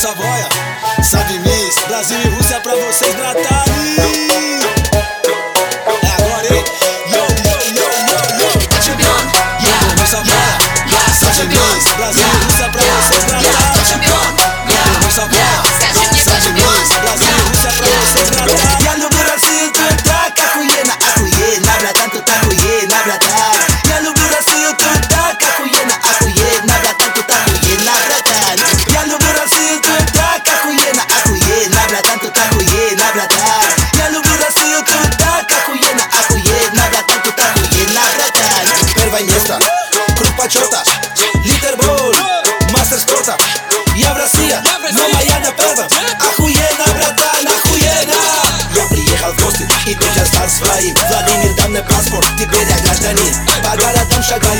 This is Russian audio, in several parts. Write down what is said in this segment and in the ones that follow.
Savoia, Miss Brasil e Rússia é pra vocês gratar. Охуенно, Пева, охуенно, братан, охуенно. Я приехал в гости и тут я стал своим Владимир, дал паспорт, теперь я гражданин. По городам шагаю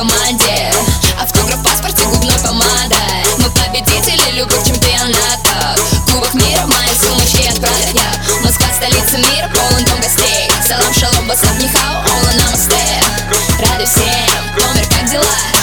команде. Автограф, паспорт паспорте губной помадой Мы победители любых чемпионатов Кубок мира в моей сумочке от Я. Москва, столица мира, полон дом гостей. Салам, шалом, басап, нихао, ола, намасте. Радуй всем, номер, как дела?